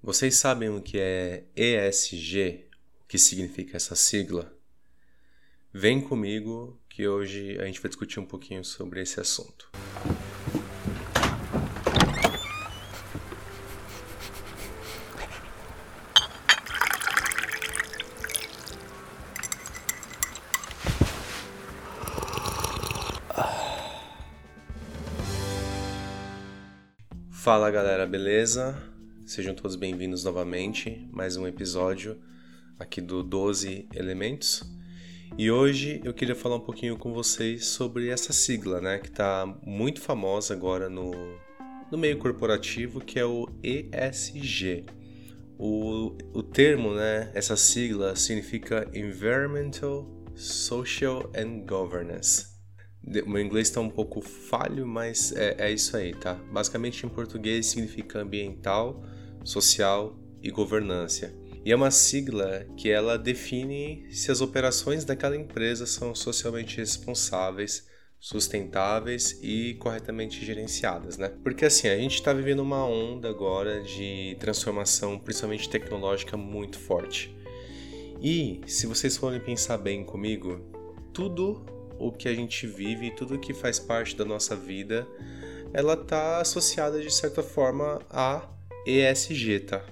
Vocês sabem o que é ESG? O que significa essa sigla? Vem comigo que hoje a gente vai discutir um pouquinho sobre esse assunto. Fala galera, beleza? Sejam todos bem-vindos novamente, mais um episódio aqui do 12 Elementos. E hoje eu queria falar um pouquinho com vocês sobre essa sigla, né, que está muito famosa agora no, no meio corporativo, que é o ESG. O, o termo, né, essa sigla significa Environmental, Social and Governance. O meu inglês está um pouco falho, mas é, é, isso aí, tá? Basicamente, em português, significa ambiental, social e governança. E é uma sigla que ela define se as operações daquela empresa são socialmente responsáveis, sustentáveis e corretamente gerenciadas, né? Porque assim, a gente está vivendo uma onda agora de transformação, principalmente tecnológica, muito forte. E se vocês forem pensar bem comigo, tudo o que a gente vive, tudo que faz parte da nossa vida, ela está associada de certa forma a ESG, tá?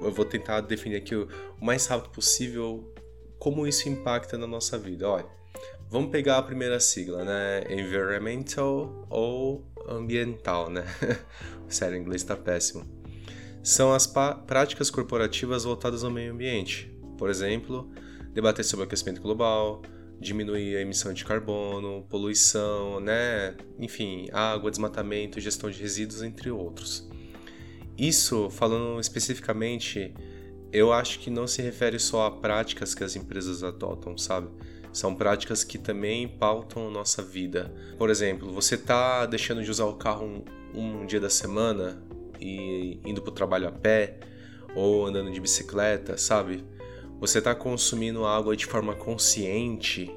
Eu vou tentar definir aqui o mais rápido possível como isso impacta na nossa vida. Olha, vamos pegar a primeira sigla, né? Environmental ou ambiental, né? Sério, o inglês está péssimo. São as práticas corporativas voltadas ao meio ambiente. Por exemplo, debater sobre o aquecimento global, diminuir a emissão de carbono, poluição, né? Enfim, água, desmatamento, gestão de resíduos, entre outros. Isso, falando especificamente, eu acho que não se refere só a práticas que as empresas adotam, sabe? São práticas que também pautam nossa vida. Por exemplo, você está deixando de usar o carro um, um dia da semana e indo para o trabalho a pé ou andando de bicicleta, sabe? você está consumindo água de forma consciente,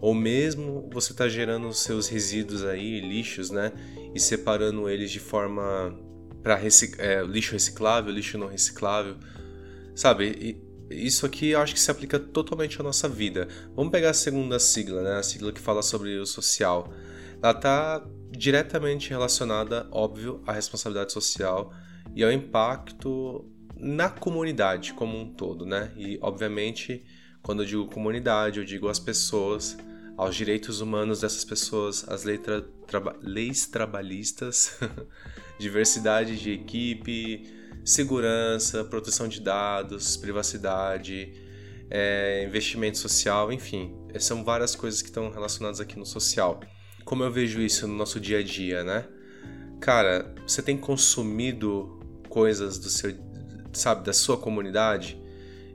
ou mesmo você está gerando seus resíduos aí, lixos, né? E separando eles de forma para recic é, lixo reciclável, lixo não reciclável, sabe? E isso aqui eu acho que se aplica totalmente à nossa vida. Vamos pegar a segunda sigla, né? A sigla que fala sobre o social. Ela está diretamente relacionada, óbvio, à responsabilidade social e ao impacto na comunidade como um todo, né? E obviamente, quando eu digo comunidade, eu digo as pessoas, aos direitos humanos dessas pessoas, as tra leis trabalhistas, diversidade de equipe, segurança, proteção de dados, privacidade, é, investimento social, enfim, são várias coisas que estão relacionadas aqui no social. Como eu vejo isso no nosso dia a dia, né? Cara, você tem consumido coisas do seu sabe, da sua comunidade,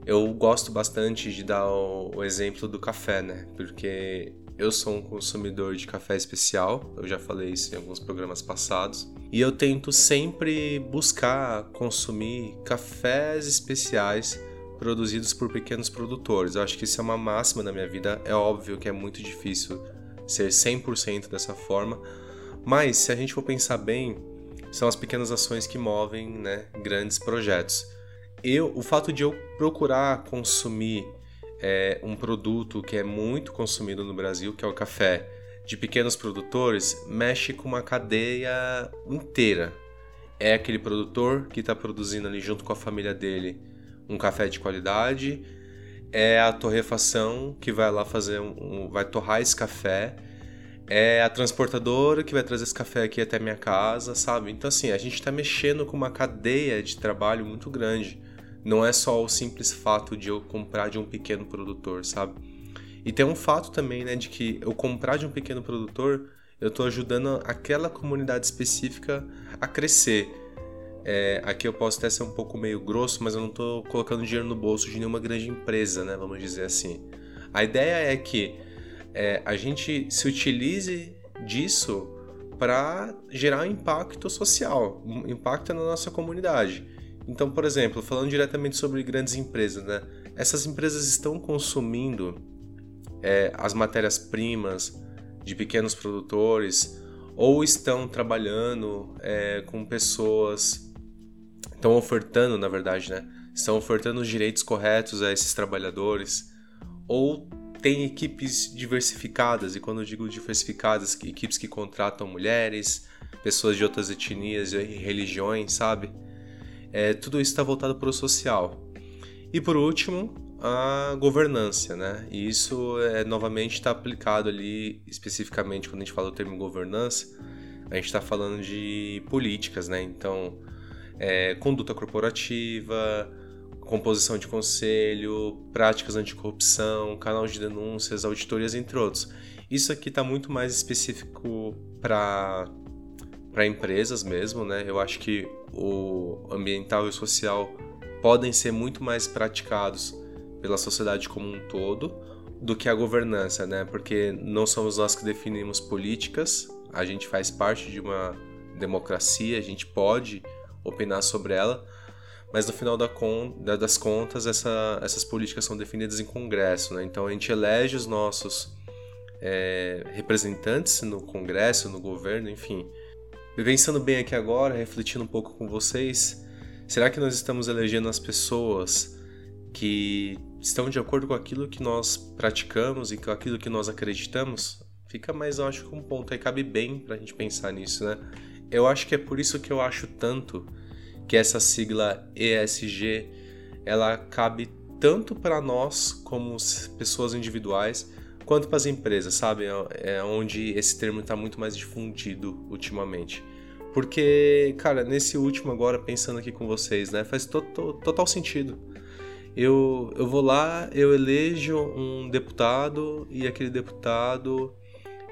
eu gosto bastante de dar o, o, exemplo do café, né? Porque eu sou um consumidor de café especial, eu já falei isso em alguns programas passados, e eu tento sempre buscar consumir cafés especiais produzidos por pequenos produtores. Eu acho que isso é uma máxima na minha vida. É óbvio que é muito difícil ser 100% dessa forma, mas se a gente for pensar bem, são as pequenas ações que movem né, grandes projetos. Eu, o fato de eu procurar consumir é, um produto que é muito consumido no Brasil, que é o café, de pequenos produtores, mexe com uma cadeia inteira. É aquele produtor que está produzindo ali junto com a família dele um café de qualidade, é a torrefação que vai lá fazer um, um vai torrar esse café é a transportadora que vai trazer esse café aqui até minha casa, sabe? Então, assim, a gente está mexendo com uma cadeia de trabalho muito grande. Não é só o simples fato de eu comprar de um pequeno produtor, sabe? E tem um fato também, né, de que eu comprar de um pequeno produtor, eu estou ajudando aquela comunidade específica a crescer. É, aqui eu posso até ser um pouco meio grosso, mas eu não estou colocando dinheiro no bolso de nenhuma grande empresa, né? Vamos dizer assim. A ideia é que é, a gente se utilize disso para gerar impacto social, impacto na nossa comunidade. Então, por exemplo, falando diretamente sobre grandes empresas, né? Essas empresas estão consumindo é, as matérias-primas de pequenos produtores ou estão trabalhando é, com pessoas estão ofertando, na verdade, né? Estão ofertando os direitos corretos a esses trabalhadores ou tem equipes diversificadas, e quando eu digo diversificadas, equipes que contratam mulheres, pessoas de outras etnias e religiões, sabe? É, tudo isso está voltado para o social. E por último, a governança, né? E isso é novamente está aplicado ali especificamente quando a gente fala do termo governança, a gente está falando de políticas, né? Então, é, conduta corporativa, composição de conselho, práticas anticorrupção, canal de denúncias, auditorias, entre outros. Isso aqui está muito mais específico para para empresas mesmo, né? Eu acho que o ambiental e o social podem ser muito mais praticados pela sociedade como um todo do que a governança, né? Porque não somos nós que definimos políticas, a gente faz parte de uma democracia, a gente pode opinar sobre ela, mas no final da con das contas essa, essas políticas são definidas em Congresso, né? Então a gente elege os nossos é, representantes no Congresso, no governo, enfim. E pensando bem aqui agora, refletindo um pouco com vocês, será que nós estamos elegendo as pessoas que estão de acordo com aquilo que nós praticamos e com aquilo que nós acreditamos? Fica mais, eu acho que um ponto aí cabe bem para a gente pensar nisso, né? Eu acho que é por isso que eu acho tanto que essa sigla ESG ela cabe tanto para nós como pessoas individuais quanto para as empresas, sabe? É, é onde esse termo está muito mais difundido ultimamente. Porque, cara, nesse último agora, pensando aqui com vocês, né? Faz to to total sentido. Eu, eu vou lá, eu elejo um deputado e aquele deputado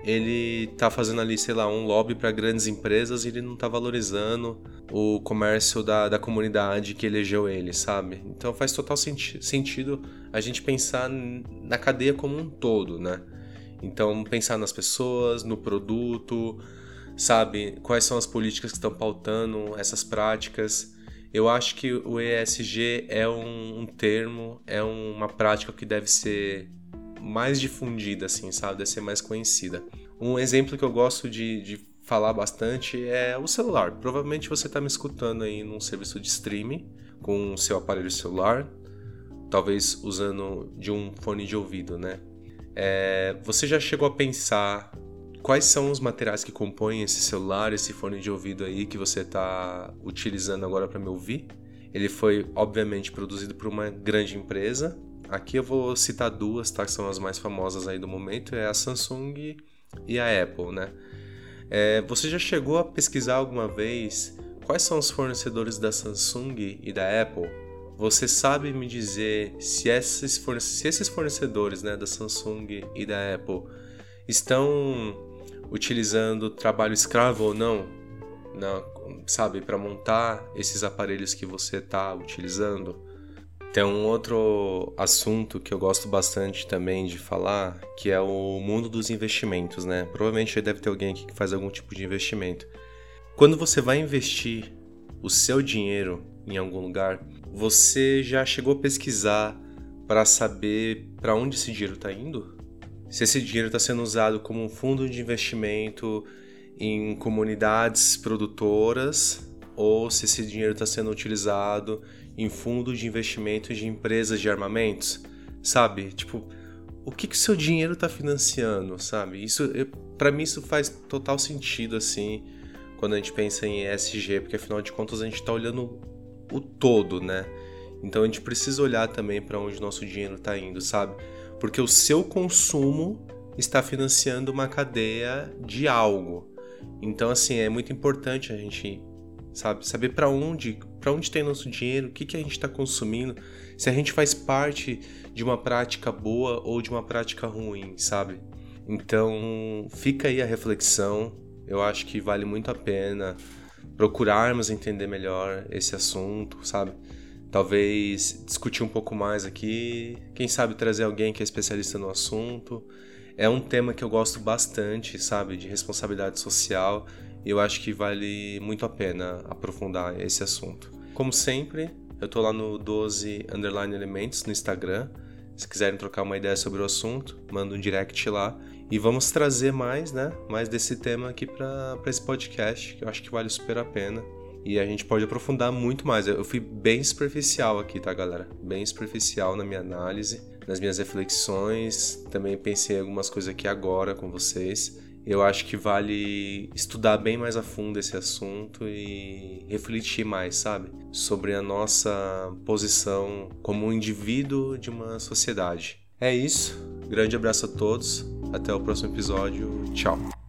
ele tá fazendo ali, sei lá, um lobby para grandes empresas e ele não tá valorizando o comércio da, da comunidade que elegeu ele, sabe? Então faz total senti sentido a gente pensar na cadeia como um todo, né? Então pensar nas pessoas, no produto, sabe? Quais são as políticas que estão pautando essas práticas. Eu acho que o ESG é um, um termo, é uma prática que deve ser mais difundida, assim, sabe? Deve ser mais conhecida. Um exemplo que eu gosto de, de falar bastante é o celular. Provavelmente você está me escutando aí num serviço de streaming com o seu aparelho celular, talvez usando de um fone de ouvido, né? É, você já chegou a pensar quais são os materiais que compõem esse celular, esse fone de ouvido aí que você está utilizando agora para me ouvir? Ele foi, obviamente, produzido por uma grande empresa Aqui eu vou citar duas, tá? Que são as mais famosas aí do momento, é a Samsung e a Apple, né? É, você já chegou a pesquisar alguma vez quais são os fornecedores da Samsung e da Apple? Você sabe me dizer se esses, se esses fornecedores né, da Samsung e da Apple estão utilizando trabalho escravo ou não, não sabe, para montar esses aparelhos que você está utilizando? Tem um outro assunto que eu gosto bastante também de falar, que é o mundo dos investimentos, né? Provavelmente deve ter alguém aqui que faz algum tipo de investimento. Quando você vai investir o seu dinheiro em algum lugar, você já chegou a pesquisar para saber para onde esse dinheiro está indo? Se esse dinheiro está sendo usado como um fundo de investimento em comunidades produtoras ou se esse dinheiro está sendo utilizado em fundos de investimento de empresas de armamentos, sabe? Tipo, o que que seu dinheiro está financiando, sabe? Isso, para mim isso faz total sentido assim, quando a gente pensa em ESG, porque afinal de contas a gente está olhando o todo, né? Então a gente precisa olhar também para onde nosso dinheiro está indo, sabe? Porque o seu consumo está financiando uma cadeia de algo. Então assim, é muito importante a gente sabe? Saber para onde, para onde tem nosso dinheiro, o que, que a gente está consumindo, se a gente faz parte de uma prática boa ou de uma prática ruim, sabe? Então, fica aí a reflexão. Eu acho que vale muito a pena procurarmos entender melhor esse assunto, sabe? Talvez discutir um pouco mais aqui, quem sabe trazer alguém que é especialista no assunto. É um tema que eu gosto bastante, sabe, de responsabilidade social eu acho que vale muito a pena aprofundar esse assunto. Como sempre, eu tô lá no 12 underline elementos no Instagram. Se quiserem trocar uma ideia sobre o assunto, manda um direct lá. E vamos trazer mais, né? Mais desse tema aqui para esse podcast, que eu acho que vale super a pena. e a gente pode aprofundar muito mais. Eu fui bem superficial aqui, tá, galera? Bem superficial na minha análise, nas minhas reflexões. Também pensei algumas coisas aqui agora com vocês. Eu acho que vale estudar bem mais a fundo esse assunto e refletir mais, sabe? Sobre a nossa posição como um indivíduo de uma sociedade. É isso. Grande abraço a todos. Até o próximo episódio. Tchau.